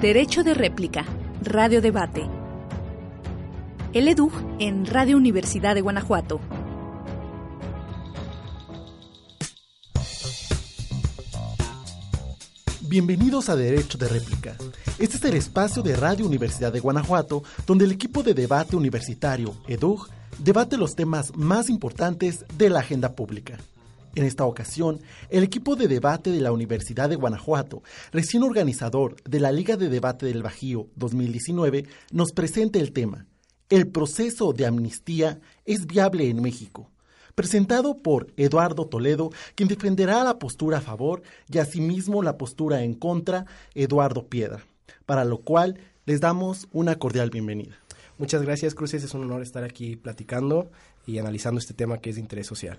Derecho de réplica, Radio Debate. El EDUG en Radio Universidad de Guanajuato. Bienvenidos a Derecho de Réplica. Este es el espacio de Radio Universidad de Guanajuato donde el equipo de debate universitario, EDUG, debate los temas más importantes de la agenda pública. En esta ocasión, el equipo de debate de la Universidad de Guanajuato, recién organizador de la Liga de Debate del Bajío 2019, nos presenta el tema ¿El proceso de amnistía es viable en México? presentado por Eduardo Toledo, quien defenderá la postura a favor y asimismo la postura en contra, Eduardo Piedra, para lo cual les damos una cordial bienvenida. Muchas gracias, Cruces. Es un honor estar aquí platicando y analizando este tema que es de interés social.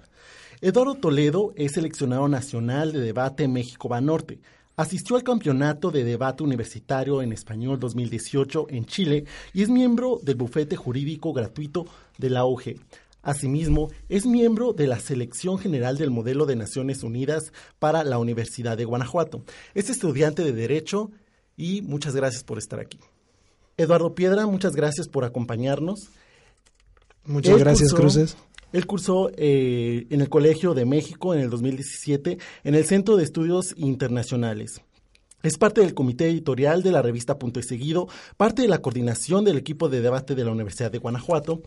Eduardo Toledo es seleccionado nacional de debate México Banorte. Asistió al Campeonato de Debate Universitario en Español 2018 en Chile y es miembro del bufete jurídico gratuito de la OG. Asimismo, es miembro de la Selección General del Modelo de Naciones Unidas para la Universidad de Guanajuato. Es estudiante de Derecho y muchas gracias por estar aquí. Eduardo Piedra, muchas gracias por acompañarnos. Muchas gracias, Cruces. Él cursó eh, en el Colegio de México en el 2017 en el Centro de Estudios Internacionales. Es parte del comité editorial de la revista Punto y Seguido, parte de la coordinación del equipo de debate de la Universidad de Guanajuato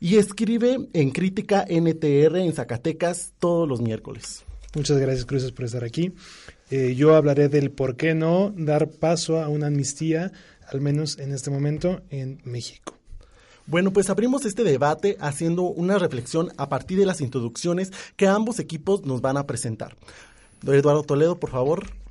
y escribe en Crítica NTR en Zacatecas todos los miércoles. Muchas gracias, Cruces, por estar aquí. Eh, yo hablaré del por qué no dar paso a una amnistía, al menos en este momento, en México. Bueno, pues abrimos este debate haciendo una reflexión a partir de las introducciones que ambos equipos nos van a presentar. Eduardo Toledo, por favor.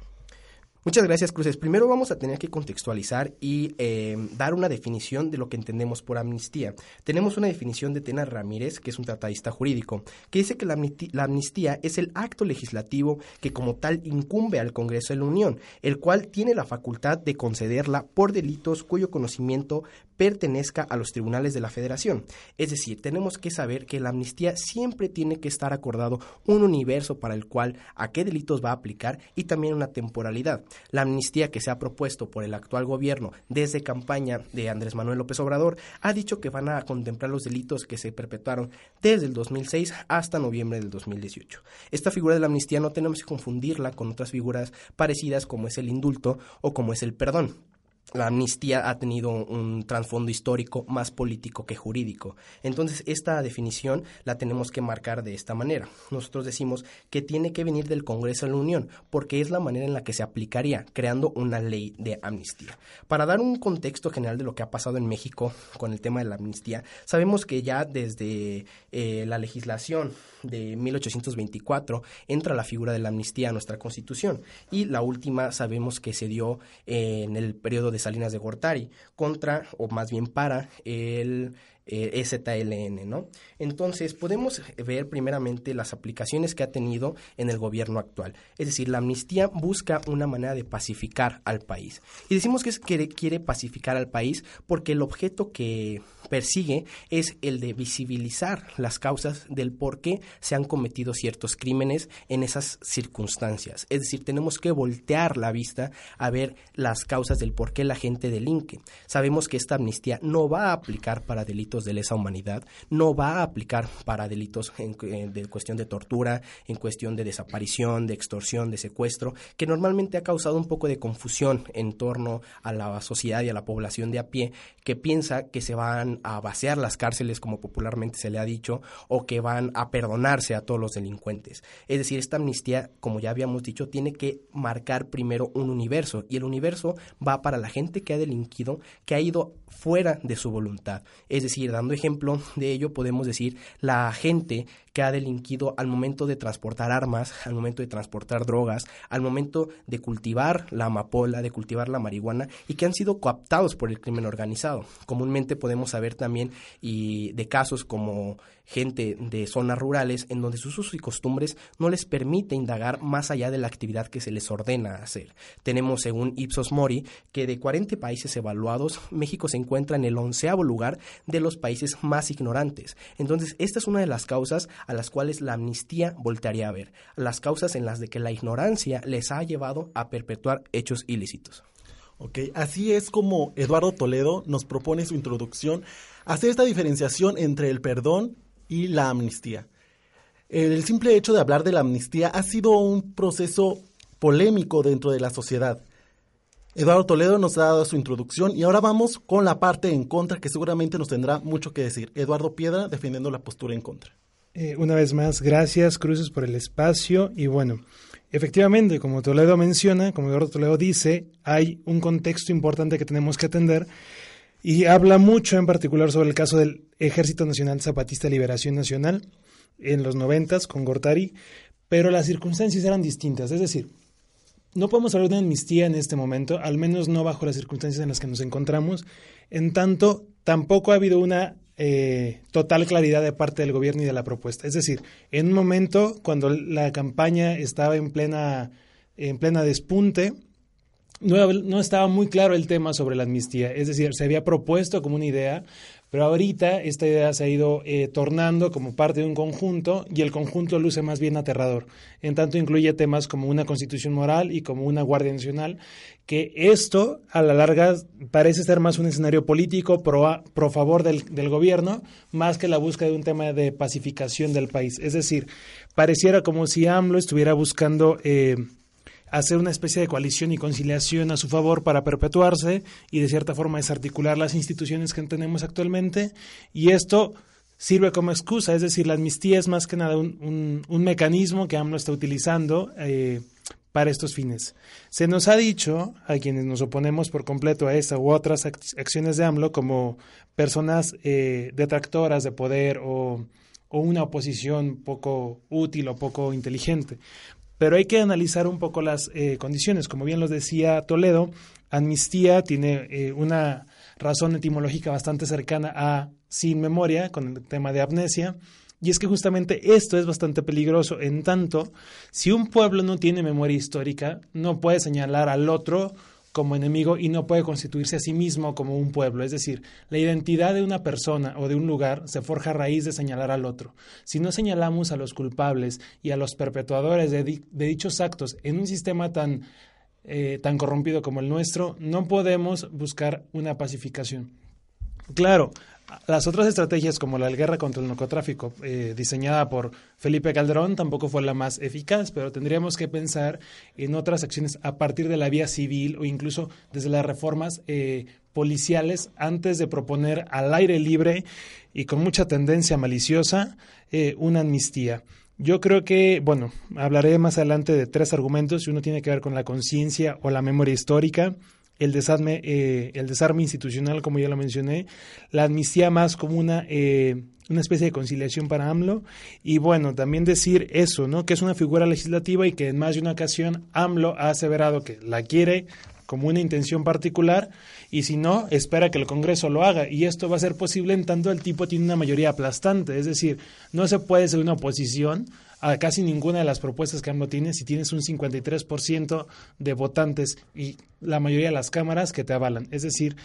Muchas gracias, Cruces. Primero vamos a tener que contextualizar y eh, dar una definición de lo que entendemos por amnistía. Tenemos una definición de Tena Ramírez, que es un tratadista jurídico, que dice que la amnistía es el acto legislativo que como tal incumbe al Congreso de la Unión, el cual tiene la facultad de concederla por delitos cuyo conocimiento pertenezca a los tribunales de la Federación. Es decir, tenemos que saber que la amnistía siempre tiene que estar acordado un universo para el cual a qué delitos va a aplicar y también una temporalidad. La amnistía que se ha propuesto por el actual gobierno desde campaña de Andrés Manuel López Obrador ha dicho que van a contemplar los delitos que se perpetuaron desde el 2006 hasta noviembre del 2018. Esta figura de la amnistía no tenemos que confundirla con otras figuras parecidas como es el indulto o como es el perdón la amnistía ha tenido un trasfondo histórico más político que jurídico. Entonces, esta definición la tenemos que marcar de esta manera. Nosotros decimos que tiene que venir del Congreso de la Unión, porque es la manera en la que se aplicaría, creando una ley de amnistía. Para dar un contexto general de lo que ha pasado en México con el tema de la amnistía, sabemos que ya desde eh, la legislación de 1824 entra la figura de la amnistía a nuestra Constitución y la última sabemos que se dio en el periodo de Salinas de Gortari contra, o más bien para, el Eh, ¿no? Entonces, podemos ver primeramente las aplicaciones que ha tenido en el gobierno actual. Es decir, la amnistía busca una manera de pacificar al país. Y decimos que, es, que quiere pacificar al país porque el objeto que persigue es el de visibilizar las causas del por qué se han cometido ciertos crímenes en esas circunstancias. Es decir, tenemos que voltear la vista a ver las causas del por qué la gente delinque. Sabemos que esta amnistía no va a aplicar para delitos de lesa humanidad, no va a aplicar para delitos en, eh, cuestión de tortura, en cuestión de desaparición, de extorsión, de secuestro, que normalmente ha causado un poco de confusión en torno a la sociedad y a la población de a pie, que piensa que se van a vaciar las cárceles, como popularmente se le ha dicho, o que van a perdonarse a todos los delincuentes. Es decir, esta amnistía, como ya habíamos dicho, tiene que marcar primero un universo, y el universo va para la gente que ha delinquido, que ha ido fuera de su voluntad. Es decir, dando ejemplo de ello, podemos decir la gente que ha delinquido al momento de transportar armas, al momento de transportar drogas, al momento de cultivar la amapola, de cultivar la marihuana y que han sido coaptados por el crimen organizado. Comúnmente podemos saber también y de casos como gente de zonas rurales en donde sus usos y costumbres no les permite indagar más allá de la actividad que se les ordena hacer. Tenemos, según Ipsos Mori, que de 40 países evaluados, México se encuentra en el onceavo lugar de los países más ignorantes. Entonces, esta es una de las causas a las cuales la amnistía voltearía a ver, las causas en las de que la ignorancia les ha llevado a perpetuar hechos ilícitos. ¿ok? Así es como Eduardo Toledo nos propone su introducción, hacer esta diferenciación entre el perdón y la amnistía. El simple hecho de hablar de la amnistía ha sido un proceso polémico dentro de la sociedad. Eduardo Toledo nos ha dado su introducción y ahora vamos con la parte en contra que seguramente nos tendrá mucho que decir. Eduardo Piedra defendiendo la postura en contra. Eh, una vez más, gracias Cruces por el espacio y bueno, efectivamente, como Toledo menciona, como Eduardo Toledo dice, hay un contexto importante que tenemos que atender y habla mucho en particular sobre el caso del Ejército Nacional Zapatista Liberación Nacional en los noventas con Gortari, pero las circunstancias eran distintas, es decir, no podemos hablar de amnistía en este momento, al menos no bajo las circunstancias en las que nos encontramos. En tanto, tampoco ha habido una eh, total claridad de parte del gobierno y de la propuesta. Es decir, en un momento cuando la campaña estaba en plena, en plena despunte, no, estaba muy claro el tema sobre la amnistía. Es decir, se había propuesto como una idea, pero ahorita esta idea se ha ido eh, tornando como parte de un conjunto y el conjunto luce más bien aterrador. En tanto incluye temas como una constitución moral y como una guardia nacional, que esto a la larga parece ser más un escenario político pro, pro favor del, del, gobierno, más que la búsqueda de un tema de pacificación del país. Es decir, pareciera como si AMLO estuviera buscando... Eh, hacer una especie de coalición y conciliación a su favor para perpetuarse y de cierta forma desarticular las instituciones que tenemos actualmente y esto sirve como excusa, es decir, la amnistía es más que nada un, un, mecanismo que AMLO está utilizando eh, para estos fines. Se nos ha dicho a quienes nos oponemos por completo a esa u otras acciones de AMLO como personas eh, detractoras de poder o, o una oposición poco útil o poco inteligente pero hay que analizar un poco las eh, condiciones. Como bien lo decía Toledo, amnistía tiene eh, una razón etimológica bastante cercana a sin memoria, con el tema de amnesia. Y es que justamente esto es bastante peligroso, en tanto, si un pueblo no tiene memoria histórica, no puede señalar al otro como enemigo y no puede constituirse a sí mismo como un pueblo. Es decir, la identidad de una persona o de un lugar se forja a raíz de señalar al otro. Si no señalamos a los culpables y a los perpetuadores de, de dichos actos en un sistema tan, eh, tan corrompido como el nuestro, no podemos buscar una pacificación. Claro, las otras estrategias como la guerra contra el narcotráfico eh, diseñada por Felipe Calderón tampoco fue la más eficaz, pero tendríamos que pensar en otras acciones a partir de la vía civil o incluso desde las reformas eh, policiales antes de proponer al aire libre y con mucha tendencia maliciosa eh, una amnistía. Yo creo que, bueno, hablaré más adelante de tres argumentos uno tiene que ver con la conciencia o la memoria histórica, el desarme, eh, el desarme institucional, como ya lo mencioné, la amnistía más como una, eh, una especie de conciliación para AMLO, y bueno, también decir eso, ¿no? Que es una figura legislativa y que en más de una ocasión AMLO ha aseverado que la quiere como una intención particular y si no, espera que el Congreso lo haga. Y esto va a ser posible en tanto el tipo tiene una mayoría aplastante. Es decir, no se puede ser una oposición a casi ninguna de las propuestas que AMLO tiene si tienes un 53% de votantes y la mayoría de las cámaras que te avalan. Es decir,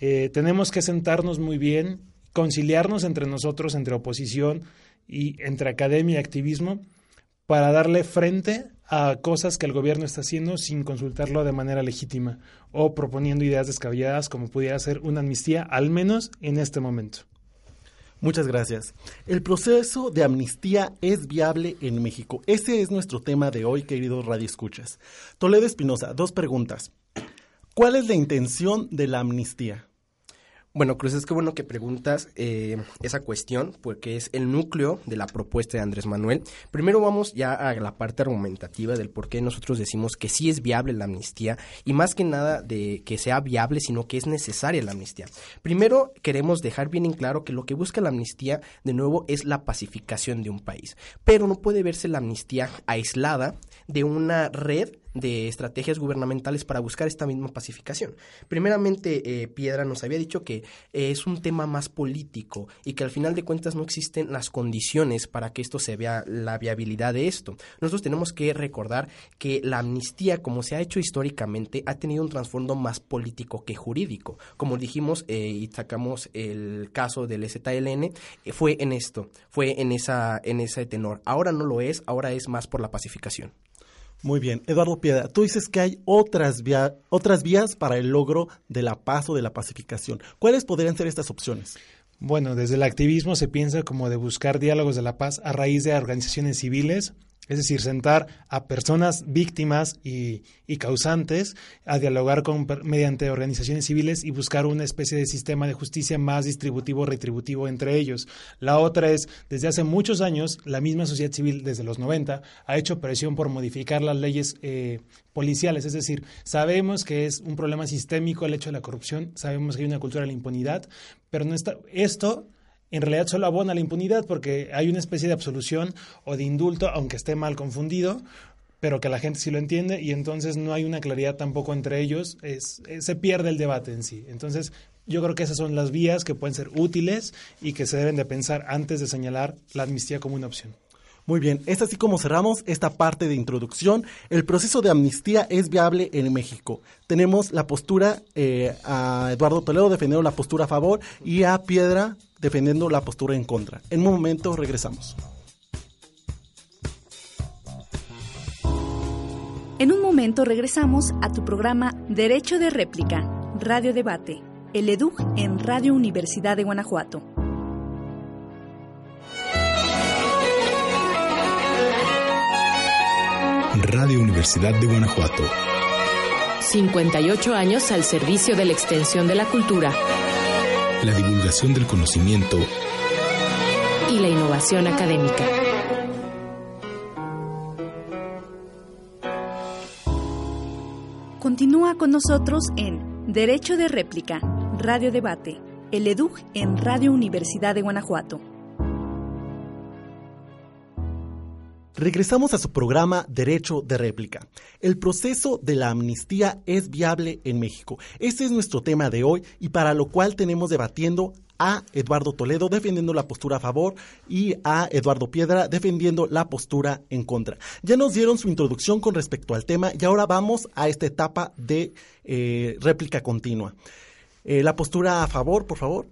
eh, tenemos que sentarnos muy bien, conciliarnos entre nosotros, entre oposición y entre academia y activismo, para darle frente a cosas que el gobierno está haciendo sin consultarlo de manera legítima o proponiendo ideas descabelladas como pudiera ser una amnistía, al menos en este momento. Muchas gracias. El proceso de amnistía es viable en México. Ese es nuestro tema de hoy, queridos radioescuchas. Toledo Espinosa, dos preguntas. ¿Cuál es la intención de la amnistía? Bueno, Cruz, es que bueno que preguntas eh, esa cuestión, porque es el núcleo de la propuesta de Andrés Manuel. Primero vamos ya a la parte argumentativa del por qué nosotros decimos que sí es viable la amnistía y más que nada de que sea viable, sino que es necesaria la amnistía. Primero queremos dejar bien en claro que lo que busca la amnistía, de nuevo, es la pacificación de un país, pero no puede verse la amnistía aislada de una red de estrategias gubernamentales para buscar esta misma pacificación. Primeramente, eh, Piedra nos había dicho que eh, es un tema más político y que al final de cuentas no existen las condiciones para que esto se vea la viabilidad de esto. Nosotros tenemos que recordar que la amnistía, como se ha hecho históricamente, ha tenido un trasfondo más político que jurídico. Como dijimos eh, y sacamos el caso del ZLN, fue en esto, fue en esa en ese tenor. Ahora no lo es, ahora es más por la pacificación. Muy bien, Eduardo Piedra, tú dices que hay otras, otras vías para el logro de la paz o de la pacificación. ¿Cuáles podrían ser estas opciones? Bueno, desde el activismo se piensa como de buscar diálogos de la paz a raíz de organizaciones civiles, es decir, sentar a personas víctimas y, causantes a dialogar con, mediante organizaciones civiles y buscar una especie de sistema de justicia más distributivo, retributivo entre ellos. La otra es, desde hace muchos años, la misma sociedad civil, desde los 90, ha hecho presión por modificar las leyes eh, policiales. Es decir, sabemos que es un problema sistémico el hecho de la corrupción, sabemos que hay una cultura de la impunidad, pero no está, esto en realidad solo abona la impunidad porque hay una especie de absolución o de indulto, aunque esté mal confundido, pero que la gente sí lo entiende y entonces no hay una claridad tampoco entre ellos, es, se pierde el debate en sí. Entonces, yo creo que esas son las vías que pueden ser útiles y que se deben de pensar antes de señalar la amnistía como una opción. Muy bien, es así como cerramos esta parte de introducción. El proceso de amnistía es viable en México. Tenemos la postura eh, a Eduardo Toledo defendiendo la postura a favor y a Piedra defendiendo la postura en contra. En un momento regresamos. En un momento regresamos a tu programa Derecho de Réplica, Radio Debate, el EDUG en Radio Universidad de Guanajuato. Radio Universidad de Guanajuato. 58 años al servicio de la extensión de la cultura la divulgación del conocimiento y la innovación académica. Continúa con nosotros en Derecho de Réplica, Radio Debate, el EDUG en Radio Universidad de Guanajuato. Regresamos a su programa Derecho de Réplica. El proceso de la amnistía es viable en México. Este es nuestro tema de hoy y para lo cual tenemos debatiendo a Eduardo Toledo defendiendo la postura a favor y a Eduardo Piedra defendiendo la postura en contra. Ya nos dieron su introducción con respecto al tema y ahora vamos a esta etapa de eh, réplica continua. Eh, la postura a favor, por favor.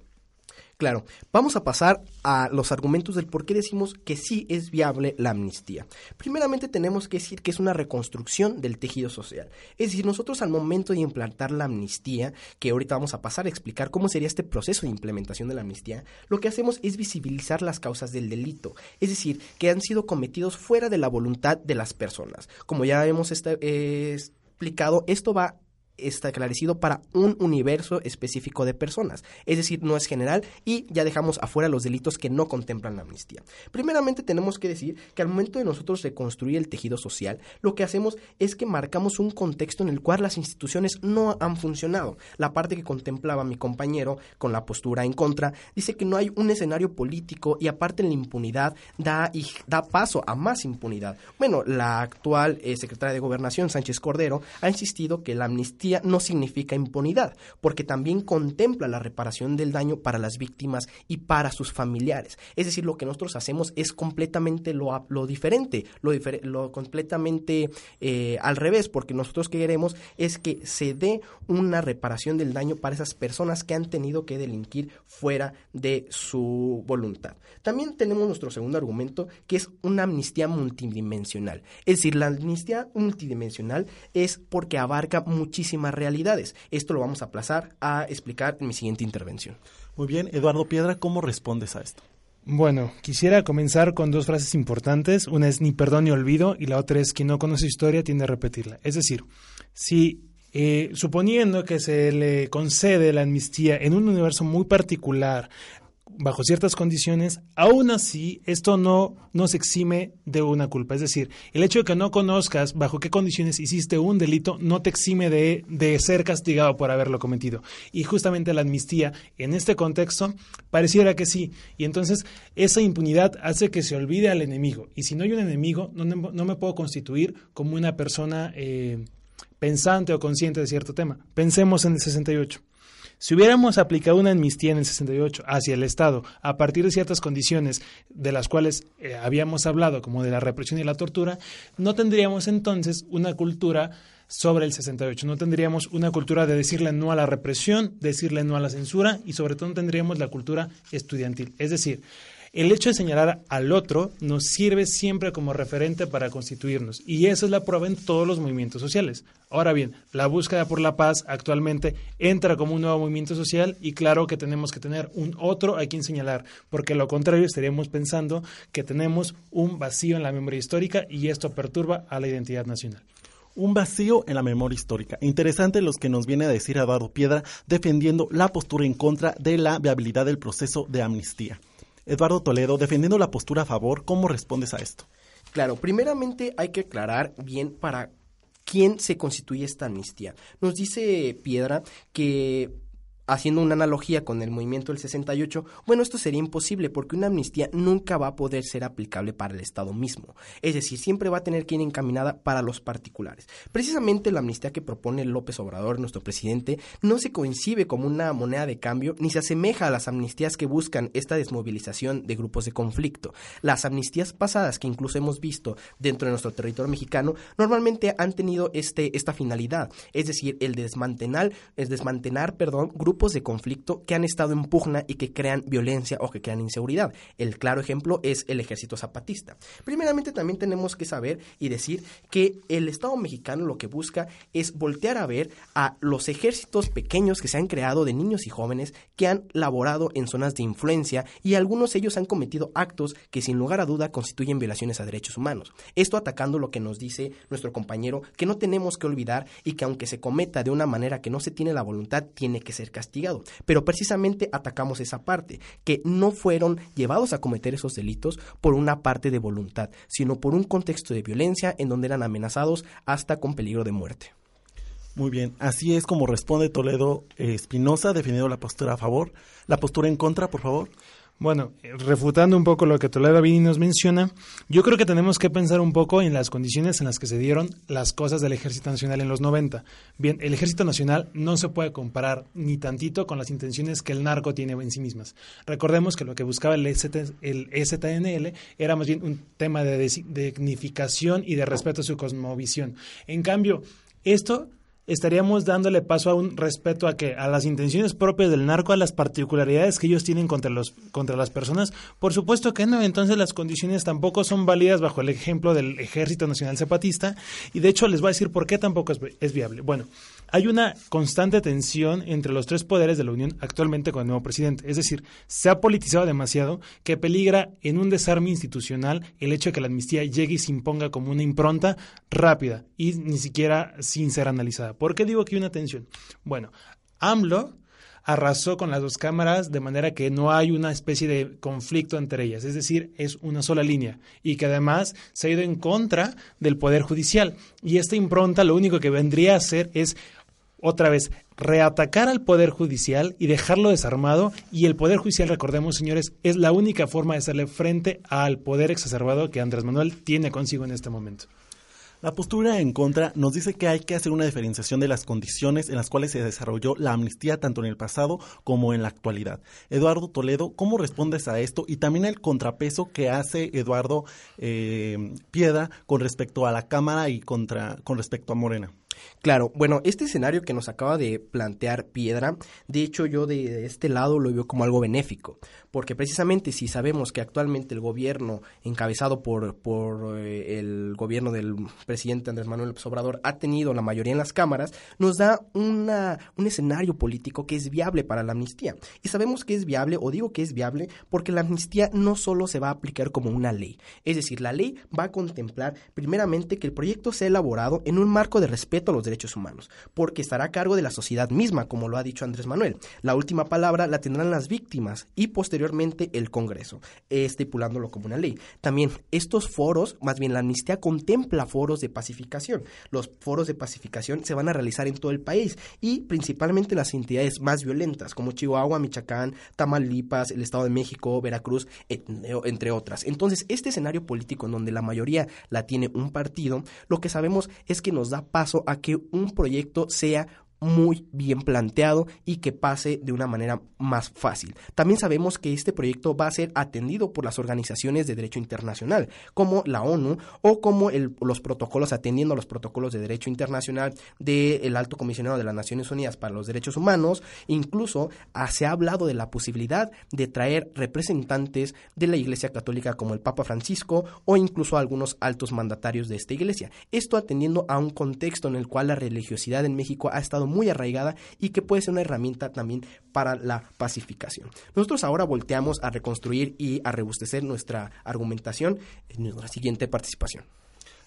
Claro, vamos a pasar a los argumentos del por qué decimos que sí es viable la amnistía. Primeramente tenemos que decir que es una reconstrucción del tejido social. Es decir, nosotros al momento de implantar la amnistía, que ahorita vamos a pasar a explicar cómo sería este proceso de implementación de la amnistía, lo que hacemos es visibilizar las causas del delito. Es decir, que han sido cometidos fuera de la voluntad de las personas. Como ya hemos eh, explicado, esto va esclarecido para un universo específico de personas, es decir, no es general y ya dejamos afuera los delitos que no contemplan la amnistía. Primeramente tenemos que decir que al momento de nosotros reconstruir el tejido social, lo que hacemos es que marcamos un contexto en el cual las instituciones no han funcionado. La parte que contemplaba mi compañero con la postura en contra dice que no hay un escenario político y aparte la impunidad da, y da paso a más impunidad. Bueno, la actual eh, secretaria de Gobernación, Sánchez Cordero, ha insistido que la amnistía no significa impunidad, porque también contempla la reparación del daño para las víctimas y para sus familiares. Es decir, lo que nosotros hacemos es completamente lo, diferente, lo, completamente eh, al revés, porque nosotros queremos es que se dé una reparación del daño para esas personas que han tenido que delinquir fuera de su voluntad. También tenemos nuestro segundo argumento, que es una amnistía multidimensional. Es decir, la amnistía multidimensional es porque abarca muchísimas realidades. Esto lo vamos a aplazar a explicar en mi siguiente intervención. Muy bien, Eduardo Piedra, ¿cómo respondes a esto? Bueno, quisiera comenzar con dos frases importantes. Una es ni perdón ni olvido y la otra es quien no conoce historia tiende a repetirla. Es decir, si eh, suponiendo que se le concede la amnistía en un universo muy particular bajo ciertas condiciones, aún así esto no nos exime de una culpa. Es decir, el hecho de que no conozcas bajo qué condiciones hiciste un delito no te exime de, de ser castigado por haberlo cometido. Y justamente la amnistía en este contexto pareciera que sí. Y entonces esa impunidad hace que se olvide al enemigo. Y si no hay un enemigo, no, no me puedo constituir como una persona eh, pensante o consciente de cierto tema. Pensemos en el 68. Si hubiéramos aplicado una amnistía en el 68 hacia el Estado a partir de ciertas condiciones de las cuales eh, habíamos hablado, como de la represión y la tortura, no tendríamos entonces una cultura sobre el 68. No tendríamos una cultura de decirle no a la represión, decirle no a la censura y sobre todo no tendríamos la cultura estudiantil. Es decir, el hecho de señalar al otro nos sirve siempre como referente para constituirnos y esa es la prueba en todos los movimientos sociales. Ahora bien, la búsqueda por la paz actualmente entra como un nuevo movimiento social y claro que tenemos que tener un otro a quien señalar, porque lo contrario estaríamos pensando que tenemos un vacío en la memoria histórica y esto perturba a la identidad nacional. Un vacío en la memoria histórica. Interesante los que nos viene a decir Eduardo Piedra defendiendo la postura en contra de la viabilidad del proceso de amnistía. Eduardo Toledo, defendiendo la postura a favor, ¿cómo respondes a esto? Claro, primeramente hay que aclarar bien para quién se constituye esta amnistía. Nos dice Piedra que haciendo una analogía con el movimiento del 68, bueno, esto sería imposible porque una amnistía nunca va a poder ser aplicable para el Estado mismo. Es decir, siempre va a tener que ir encaminada para los particulares. Precisamente la amnistía que propone López Obrador, nuestro presidente, no se coincide como una moneda de cambio ni se asemeja a las amnistías que buscan esta desmovilización de grupos de conflicto. Las amnistías pasadas que incluso hemos visto dentro de nuestro territorio mexicano normalmente han tenido este, esta finalidad, es decir, el desmantelar, el desmantelar, perdón, grupos grupos de conflicto que han estado en pugna y que crean violencia o que crean inseguridad. El claro ejemplo es el ejército zapatista. Primeramente también tenemos que saber y decir que el Estado mexicano lo que busca es voltear a ver a los ejércitos pequeños que se han creado de niños y jóvenes que han laborado en zonas de influencia y algunos de ellos han cometido actos que sin lugar a duda constituyen violaciones a derechos humanos. Esto atacando lo que nos dice nuestro compañero que no tenemos que olvidar y que aunque se cometa de una manera que no se tiene la voluntad, tiene que ser castigado pero precisamente atacamos esa parte, que no fueron llevados a cometer esos delitos por una parte de voluntad, sino por un contexto de violencia en donde eran amenazados hasta con peligro de muerte. Muy bien, así es como responde Toledo Espinosa, defendiendo la postura a favor. La postura en contra, por favor. Bueno, refutando un poco lo que Toledo Vini nos menciona, yo creo que tenemos que pensar un poco en las condiciones en las que se dieron las cosas del Ejército Nacional en los 90. Bien, el Ejército Nacional no se puede comparar ni tantito con las intenciones que el narco tiene en sí mismas. Recordemos que lo que buscaba el, el STNL era más bien un tema de dignificación y de respeto a su cosmovisión. En cambio, esto estaríamos dándole paso a un respeto a que a las intenciones propias del narco, a las particularidades que ellos tienen contra los contra las personas. Por supuesto que no, entonces las condiciones tampoco son válidas bajo el ejemplo del Ejército Nacional Zapatista y de hecho les voy a decir por qué tampoco es, es viable. Bueno, hay una constante tensión entre los tres poderes de la Unión actualmente con el nuevo presidente. Es decir, se ha politizado demasiado que peligra en un desarme institucional el hecho de que la amnistía llegue y se imponga como una impronta rápida y ni siquiera sin ser analizada. ¿Por qué digo que hay una tensión? Bueno, AMLO arrasó con las dos cámaras de manera que no hay una especie de conflicto entre ellas, es decir, es una sola línea y que además se ha ido en contra del Poder Judicial. Y esta impronta lo único que vendría a hacer es otra vez reatacar al Poder Judicial y dejarlo desarmado. Y el Poder Judicial, recordemos, señores, es la única forma de hacerle frente al poder exacerbado que Andrés Manuel tiene consigo en este momento. La postura en contra nos dice que hay que hacer una diferenciación de las condiciones en las cuales se desarrolló la amnistía tanto en el pasado como en la actualidad. Eduardo Toledo, ¿cómo respondes a esto? Y también el contrapeso que hace Eduardo eh, Piedra con respecto a la Cámara y contra, con respecto a Morena. Claro, bueno, este escenario que nos acaba de plantear Piedra, de hecho yo de este lado lo veo como algo benéfico, porque precisamente si sabemos que actualmente el gobierno encabezado por, por eh, el gobierno del presidente Andrés Manuel López Obrador ha tenido la mayoría en las cámaras, nos da una, un escenario político que es viable para la amnistía. Y sabemos que es viable, o digo que es viable, porque la amnistía no solo se va a aplicar como una ley, es decir, la ley va a contemplar primeramente que el proyecto sea elaborado en un marco de respeto los derechos humanos, porque estará a cargo de la sociedad misma, como lo ha dicho Andrés Manuel. La última palabra la tendrán las víctimas y posteriormente el Congreso, estipulándolo como una ley. También estos foros, más bien la amnistía contempla foros de pacificación. Los foros de pacificación se van a realizar en todo el país y principalmente las entidades más violentas como Chihuahua, Michoacán, Tamaulipas, el Estado de México, Veracruz, entre otras. Entonces, este escenario político en donde la mayoría la tiene un partido, lo que sabemos es que nos da paso a que un proyecto sea muy bien planteado y que pase de una manera más fácil. También sabemos que este proyecto va a ser atendido por las organizaciones de derecho internacional, como la ONU o como los protocolos, atendiendo a los protocolos de derecho internacional del Alto Comisionado de las Naciones Unidas para los Derechos Humanos. Incluso ah, se ha hablado de la posibilidad de traer representantes de la Iglesia Católica como el Papa Francisco o incluso algunos altos mandatarios de esta iglesia. Esto atendiendo a un contexto en el cual la religiosidad en México ha estado muy arraigada y que puede ser una herramienta también para la pacificación. Nosotros ahora volteamos a reconstruir y a rebustecer nuestra argumentación en nuestra siguiente participación.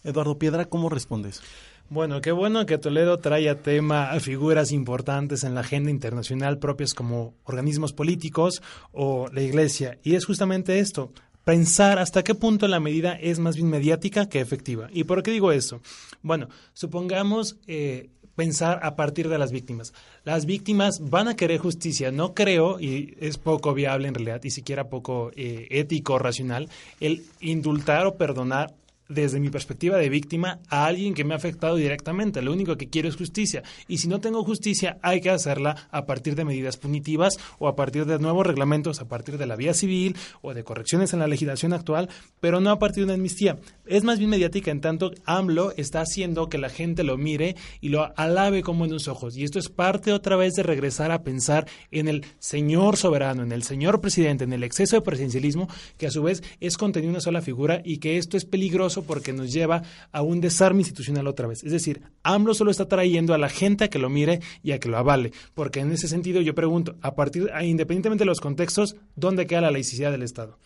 Eduardo Piedra, ¿cómo respondes? Bueno, qué bueno que Toledo trae a tema a figuras importantes en la agenda internacional propias como organismos políticos o la Iglesia. Y es justamente esto, pensar hasta qué punto la medida es más bien mediática que efectiva. ¿Y por qué digo eso? Bueno, supongamos eh, pensar a partir de las víctimas. Las víctimas van a querer justicia. No creo, y es poco viable en realidad, y siquiera poco eh, ético, racional, el indultar o perdonar desde mi perspectiva de víctima a alguien que me ha afectado directamente. Lo único que quiero es justicia. Y si no tengo justicia, hay que hacerla a partir de medidas punitivas o a partir de nuevos reglamentos, a partir de la vía civil o de correcciones en la legislación actual, pero no a partir de una amnistía. Es más bien mediática en tanto AMLO está haciendo que la gente lo mire y lo alabe como en los ojos. Y esto es parte otra vez de regresar a pensar en el señor soberano, en el señor presidente, en el exceso de presidencialismo, que a su vez es contenido en una sola figura y que esto es peligroso porque nos lleva a un desarme institucional otra vez. Es decir, AMLO solo está trayendo a la gente a que lo mire y a que lo avale, porque en ese sentido yo pregunto, a partir, independientemente de los contextos, ¿dónde queda la laicidad del Estado?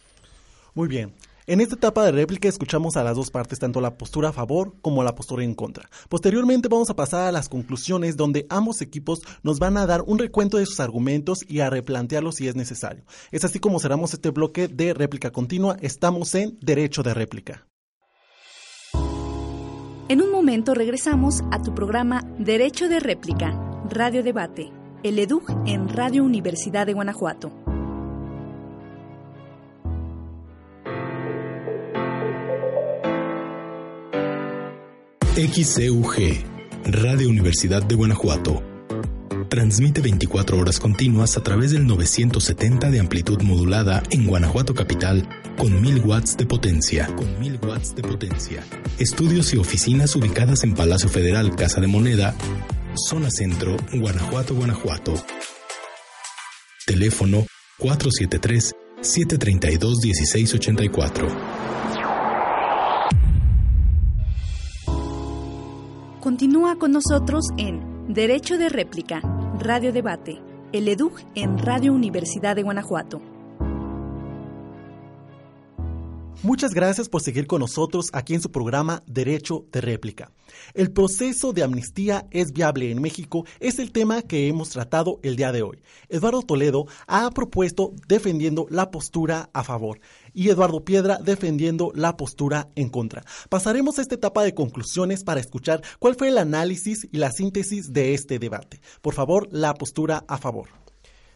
Muy bien. En esta etapa de réplica escuchamos a las dos partes, tanto la postura a favor como la postura en contra. Posteriormente vamos a pasar a las conclusiones donde ambos equipos nos van a dar un recuento de sus argumentos y a replantearlos si es necesario. Es así como cerramos este bloque de réplica continua. Estamos en derecho de réplica. En un momento regresamos a tu programa Derecho de Réplica, Radio Debate, el EDUG en Radio Universidad de Guanajuato. XCUG, Radio Universidad de Guanajuato Transmite 24 horas continuas a través del 970 de amplitud modulada en Guanajuato Capital con 1000 watts de potencia. Con 1000 watts de potencia. Estudios y oficinas ubicadas en Palacio Federal, Casa de Moneda, Zona Centro, Guanajuato, Guanajuato. Teléfono 473 732 1684. Continúa con nosotros en Derecho de réplica Radio Debate, el EDUG en Radio Universidad de Guanajuato. Muchas gracias por seguir con nosotros aquí en su programa Derecho de Réplica. El proceso de amnistía es viable en México es el tema que hemos tratado el día de hoy. Eduardo Toledo ha propuesto defendiendo la postura a favor y Eduardo Piedra defendiendo la postura en contra. Pasaremos a esta etapa de conclusiones para escuchar cuál fue el análisis y la síntesis de este debate. Por favor, la postura a favor.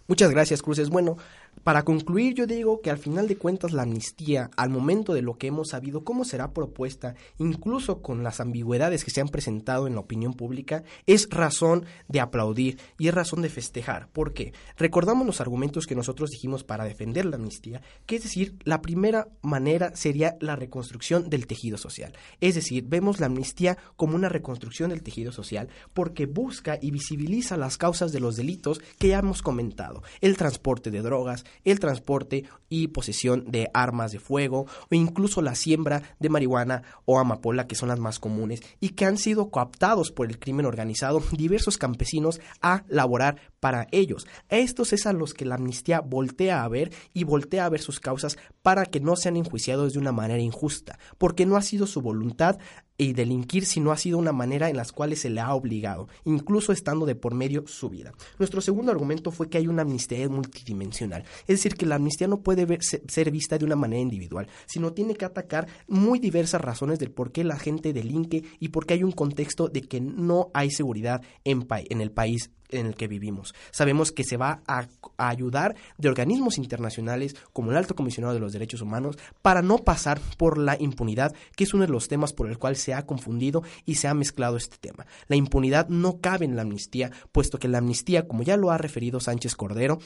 Muchas gracias, Cruces. Bueno, para concluir, yo digo que al final de cuentas la amnistía, al momento de lo que hemos sabido, cómo será propuesta, incluso con las ambigüedades que se han presentado en la opinión pública, es razón de aplaudir y es razón de festejar. ¿Por qué? Recordamos los argumentos que nosotros dijimos para defender la amnistía, que es decir, la primera manera sería la reconstrucción del tejido social. Es decir, vemos la amnistía como una reconstrucción del tejido social porque busca y visibiliza las causas de los delitos que ya hemos comentado. El transporte de drogas, el transporte y posesión de armas de fuego o incluso la siembra de marihuana o amapola, que son las más comunes, y que han sido cooptados por el crimen organizado diversos campesinos a laborar para ellos. estos es a los que la amnistía voltea a ver y voltea a ver sus causas para que no sean enjuiciados de una manera injusta, porque no ha sido su voluntad y delinquir si no ha sido una manera en las cuales se le ha obligado, incluso estando de por medio su vida. Nuestro segundo argumento fue que hay una amnistía multidimensional. Es decir, que la amnistía no puede ser vista de una manera individual, sino tiene que atacar muy diversas razones del por qué la gente delinque y por qué hay un contexto de que no hay seguridad en, en el país en el que vivimos. Sabemos que se va a, ayudar de organismos internacionales como el Alto Comisionado de los Derechos Humanos para no pasar por la impunidad, que es uno de los temas por el cual se ha confundido y se ha mezclado este tema. La impunidad no cabe en la amnistía, puesto que la amnistía, como ya lo ha referido Sánchez Cordero,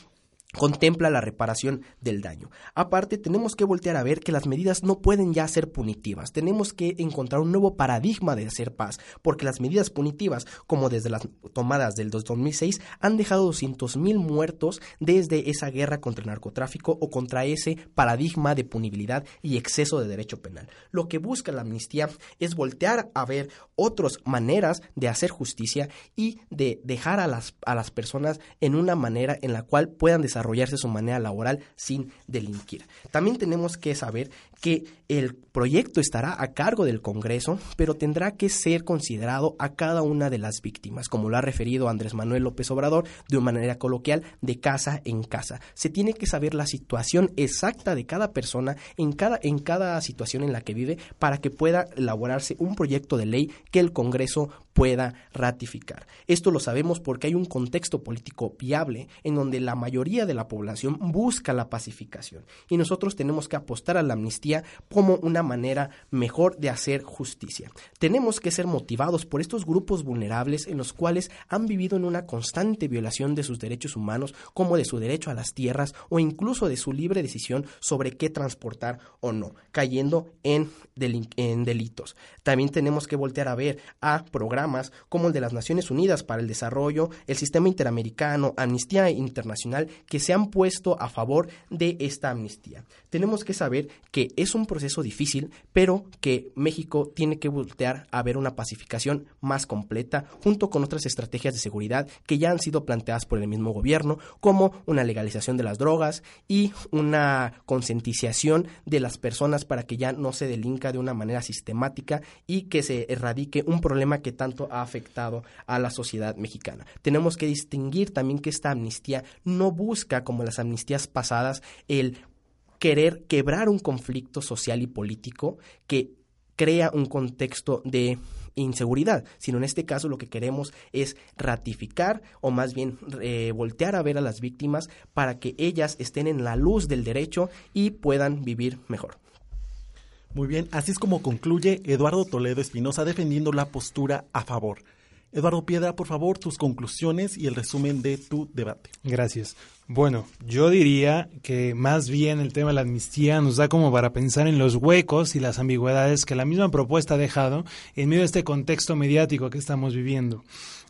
contempla la reparación del daño. Aparte, tenemos que voltear a ver que las medidas no pueden ya ser punitivas. Tenemos que encontrar un nuevo paradigma de hacer paz, porque las medidas punitivas, como desde las tomadas del 2006, han dejado 200.000 muertos desde esa guerra contra el narcotráfico o contra ese paradigma de punibilidad y exceso de derecho penal. Lo que busca la amnistía es voltear a ver otras maneras de hacer justicia y de dejar a las, a las personas en una manera en la cual puedan desarrollar desarrollarse su manera laboral sin delinquir. También tenemos que saber que el proyecto estará a cargo del Congreso, pero tendrá que ser considerado a cada una de las víctimas, como lo ha referido Andrés Manuel López Obrador de una manera coloquial, de casa en casa. Se tiene que saber la situación exacta de cada persona en cada, en cada situación en la que vive para que pueda elaborarse un proyecto de ley que el Congreso pueda ratificar. Esto lo sabemos porque hay un contexto político viable en donde la mayoría de la población busca la pacificación y nosotros tenemos que apostar a la amnistía como una manera mejor de hacer justicia. Tenemos que ser motivados por estos grupos vulnerables en los cuales han vivido en una constante violación de sus derechos humanos, como de su derecho a las tierras o incluso de su libre decisión sobre qué transportar o no, cayendo en, en delitos. También tenemos que voltear a ver a programas como el de las Naciones Unidas para el Desarrollo, el Sistema Interamericano, Amnistía Internacional, que se han puesto a favor de esta amnistía. Tenemos que saber que es un proceso difícil, pero que México tiene que voltear a ver una pacificación más completa junto con otras estrategias de seguridad que ya han sido planteadas por el mismo gobierno, como una legalización de las drogas y una concientización de las personas para que ya no se delinca de una manera sistemática y que se erradique un problema que tanto ha afectado a la sociedad mexicana. Tenemos que distinguir también que esta amnistía no busca, como las amnistías pasadas, el querer quebrar un conflicto social y político que crea un contexto de inseguridad, sino en este caso lo que queremos es ratificar o más bien eh, voltear a ver a las víctimas para que ellas estén en la luz del derecho y puedan vivir mejor. Muy bien, así es como concluye Eduardo Toledo Espinosa defendiendo la postura a favor. Eduardo Piedra, por favor, tus conclusiones y el resumen de tu debate. Gracias. Bueno, yo diría que más bien el tema de la amnistía nos da como para pensar en los huecos y las ambigüedades que la misma propuesta ha dejado en medio de este contexto mediático que estamos viviendo.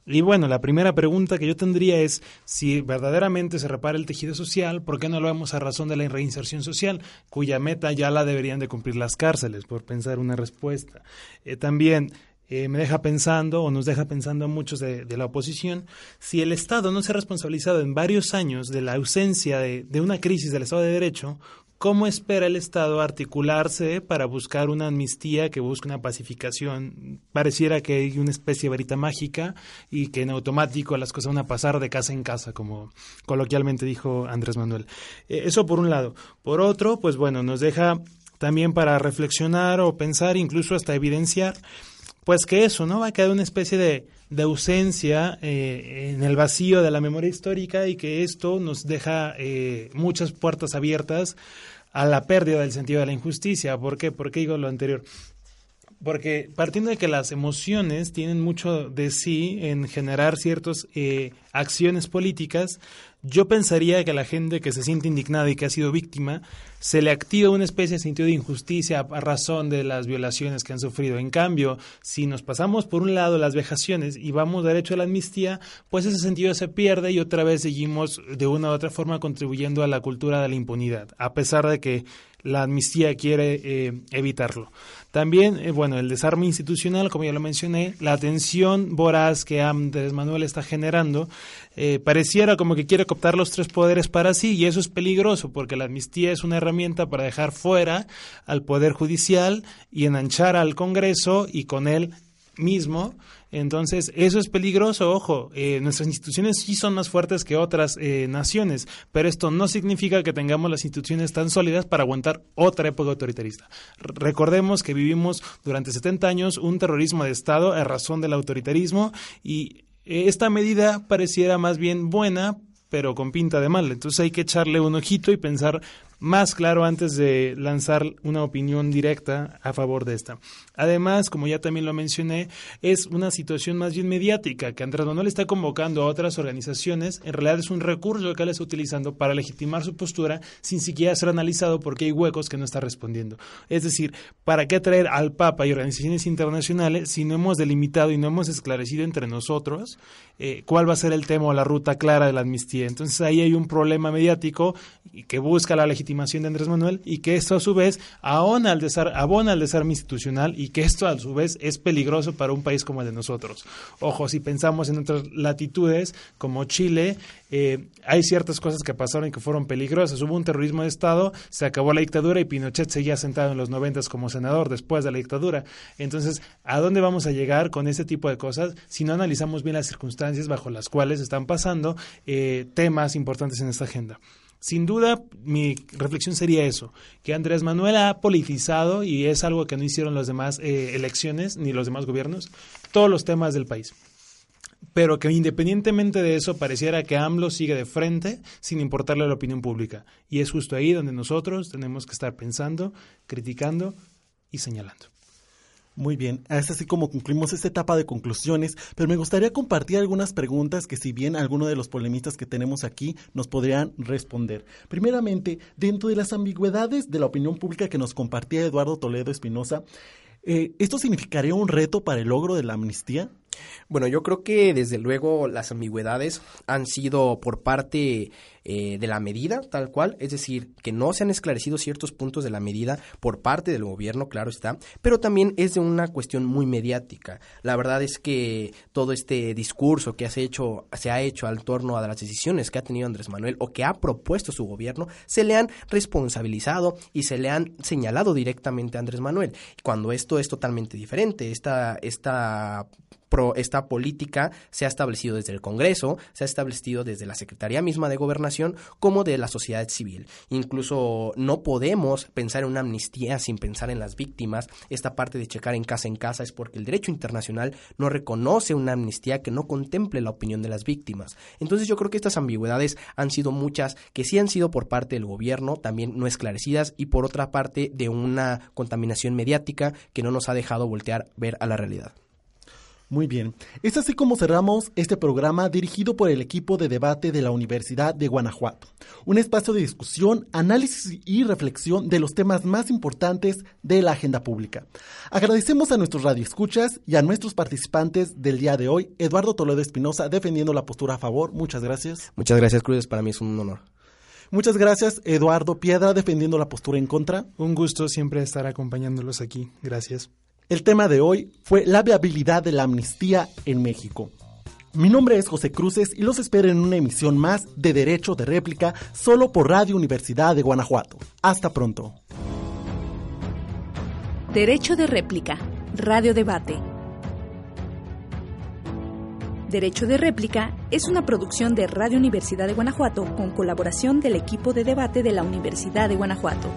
Y bueno, la primera pregunta que yo tendría es si verdaderamente se repara el tejido social, ¿por qué no lo vemos a razón de la reinserción social, cuya meta ya la deberían de cumplir las cárceles, por pensar una respuesta? Eh, también, eh, me deja pensando o nos deja pensando a muchos de, la oposición, si el Estado no se ha responsabilizado en varios años de la ausencia de, de una crisis del Estado de Derecho, ¿Cómo espera el Estado articularse para buscar una amnistía que busque una pacificación? Pareciera que hay una especie de varita mágica y que en automático las cosas van a pasar de casa en casa, como coloquialmente dijo Andrés Manuel. Eh, eso por un lado. Por otro, pues bueno, nos deja también para reflexionar o pensar, incluso hasta evidenciar pues que eso, ¿no? Va a quedar una especie de, de ausencia eh, en el vacío de la memoria histórica y que esto nos deja eh, muchas puertas abiertas a la pérdida del sentido de la injusticia. ¿Por qué? ¿Por qué digo lo anterior? Porque partiendo de que las emociones tienen mucho de sí en generar ciertas eh, acciones políticas, yo pensaría que a la gente que se siente indignada y que ha sido víctima, se le activa una especie de sentido de injusticia a razón de las violaciones que han sufrido. En cambio, si nos pasamos por un lado las vejaciones y vamos derecho a la amnistía, pues ese sentido se pierde y otra vez seguimos de una u otra forma contribuyendo a la cultura de la impunidad, a pesar de que la amnistía quiere eh, evitarlo. También, eh, bueno, el desarme institucional, como ya lo mencioné, la atención voraz que Andrés Manuel está generando, eh, pareciera como que quiere cooptar los tres poderes para sí y eso es peligroso porque la amnistía es una herramienta para dejar fuera al Poder Judicial y enanchar al Congreso y con él mismo. Entonces, eso es peligroso, ojo, eh, nuestras instituciones sí son más fuertes que otras eh, naciones, pero esto no significa que tengamos las instituciones tan sólidas para aguantar otra época autoritarista. recordemos que vivimos durante 70 años un terrorismo de Estado a razón del autoritarismo y esta medida pareciera más bien buena, pero con pinta de mal. Entonces hay que echarle un ojito y pensar más claro antes de lanzar una opinión directa a favor de esta. Además, como ya también lo mencioné, es una situación más bien mediática, que Andrés Manuel está convocando a otras organizaciones, en realidad es un recurso que él está utilizando para legitimar su postura sin siquiera ser analizado porque hay huecos que no está respondiendo. Es decir, ¿para qué traer al Papa y organizaciones internacionales si no hemos delimitado y no hemos esclarecido entre nosotros eh, cuál va a ser el tema o la ruta clara de la amnistía? Entonces ahí hay un problema mediático que busca la legitimación de Andrés Manuel y que esto a su vez abona al desarme institucional y que esto a su vez es peligroso para un país como el de nosotros. Ojo, si pensamos en otras latitudes como Chile, eh, hay ciertas cosas que pasaron y que fueron peligrosas. Hubo un terrorismo de Estado, se acabó la dictadura y Pinochet seguía sentado en los noventas como senador después de la dictadura. Entonces, ¿a dónde vamos a llegar con ese tipo de cosas si no analizamos bien las circunstancias bajo las cuales están pasando eh, temas importantes en esta agenda? Sin duda, mi reflexión sería eso, que Andrés Manuel ha politizado, y es algo que no hicieron las demás eh, elecciones ni los demás gobiernos, todos los temas del país. Pero que independientemente de eso, pareciera que AMLO sigue de frente sin importarle la opinión pública. Y es justo ahí donde nosotros tenemos que estar pensando, criticando y señalando. Muy bien, es así como concluimos esta etapa de conclusiones, pero me gustaría compartir algunas preguntas que si bien algunos de los polemistas que tenemos aquí nos podrían responder. Primeramente, dentro de las ambigüedades de la opinión pública que nos compartía Eduardo Toledo Espinosa, eh, ¿esto significaría un reto para el logro de la amnistía? Bueno, yo creo que desde luego las ambigüedades han sido por parte eh, de la medida tal cual, es decir, que no se han esclarecido ciertos puntos de la medida por parte del gobierno, claro está, pero también es de una cuestión muy mediática. La verdad es que todo este discurso que se, hecho, se ha hecho al torno a las decisiones que ha tenido Andrés Manuel o que ha propuesto su gobierno, se le han responsabilizado y se le han señalado directamente a Andrés Manuel, cuando esto es totalmente diferente. Esta, esta esta política se ha establecido desde el Congreso, se ha establecido desde la Secretaría misma de Gobernación, como de la sociedad civil. Incluso no podemos pensar en una amnistía sin pensar en las víctimas. Esta parte de checar en casa en casa es porque el derecho internacional no reconoce una amnistía que no contemple la opinión de las víctimas. Entonces yo creo que estas ambigüedades han sido muchas que sí han sido por parte del gobierno, también no esclarecidas, y por otra parte de una contaminación mediática que no nos ha dejado voltear ver a la realidad. Muy bien. Es así como cerramos este programa dirigido por el equipo de debate de la Universidad de Guanajuato. Un espacio de discusión, análisis y reflexión de los temas más importantes de la agenda pública. Agradecemos a nuestros radioescuchas y a nuestros participantes del día de hoy, Eduardo Toledo Espinosa defendiendo la postura a favor. Muchas gracias. Muchas gracias, Cruz. Para mí es un honor. Muchas gracias, Eduardo Piedra, defendiendo la postura en contra. Un gusto siempre estar acompañándolos aquí. Gracias. El tema de hoy fue la viabilidad de la amnistía en México. Mi nombre es José Cruces y los espero en una emisión más de Derecho de Réplica solo por Radio Universidad de Guanajuato. Hasta pronto. Derecho de Réplica, Radio Debate. Derecho de Réplica es una producción de Radio Universidad de Guanajuato con colaboración del equipo de debate de la Universidad de Guanajuato.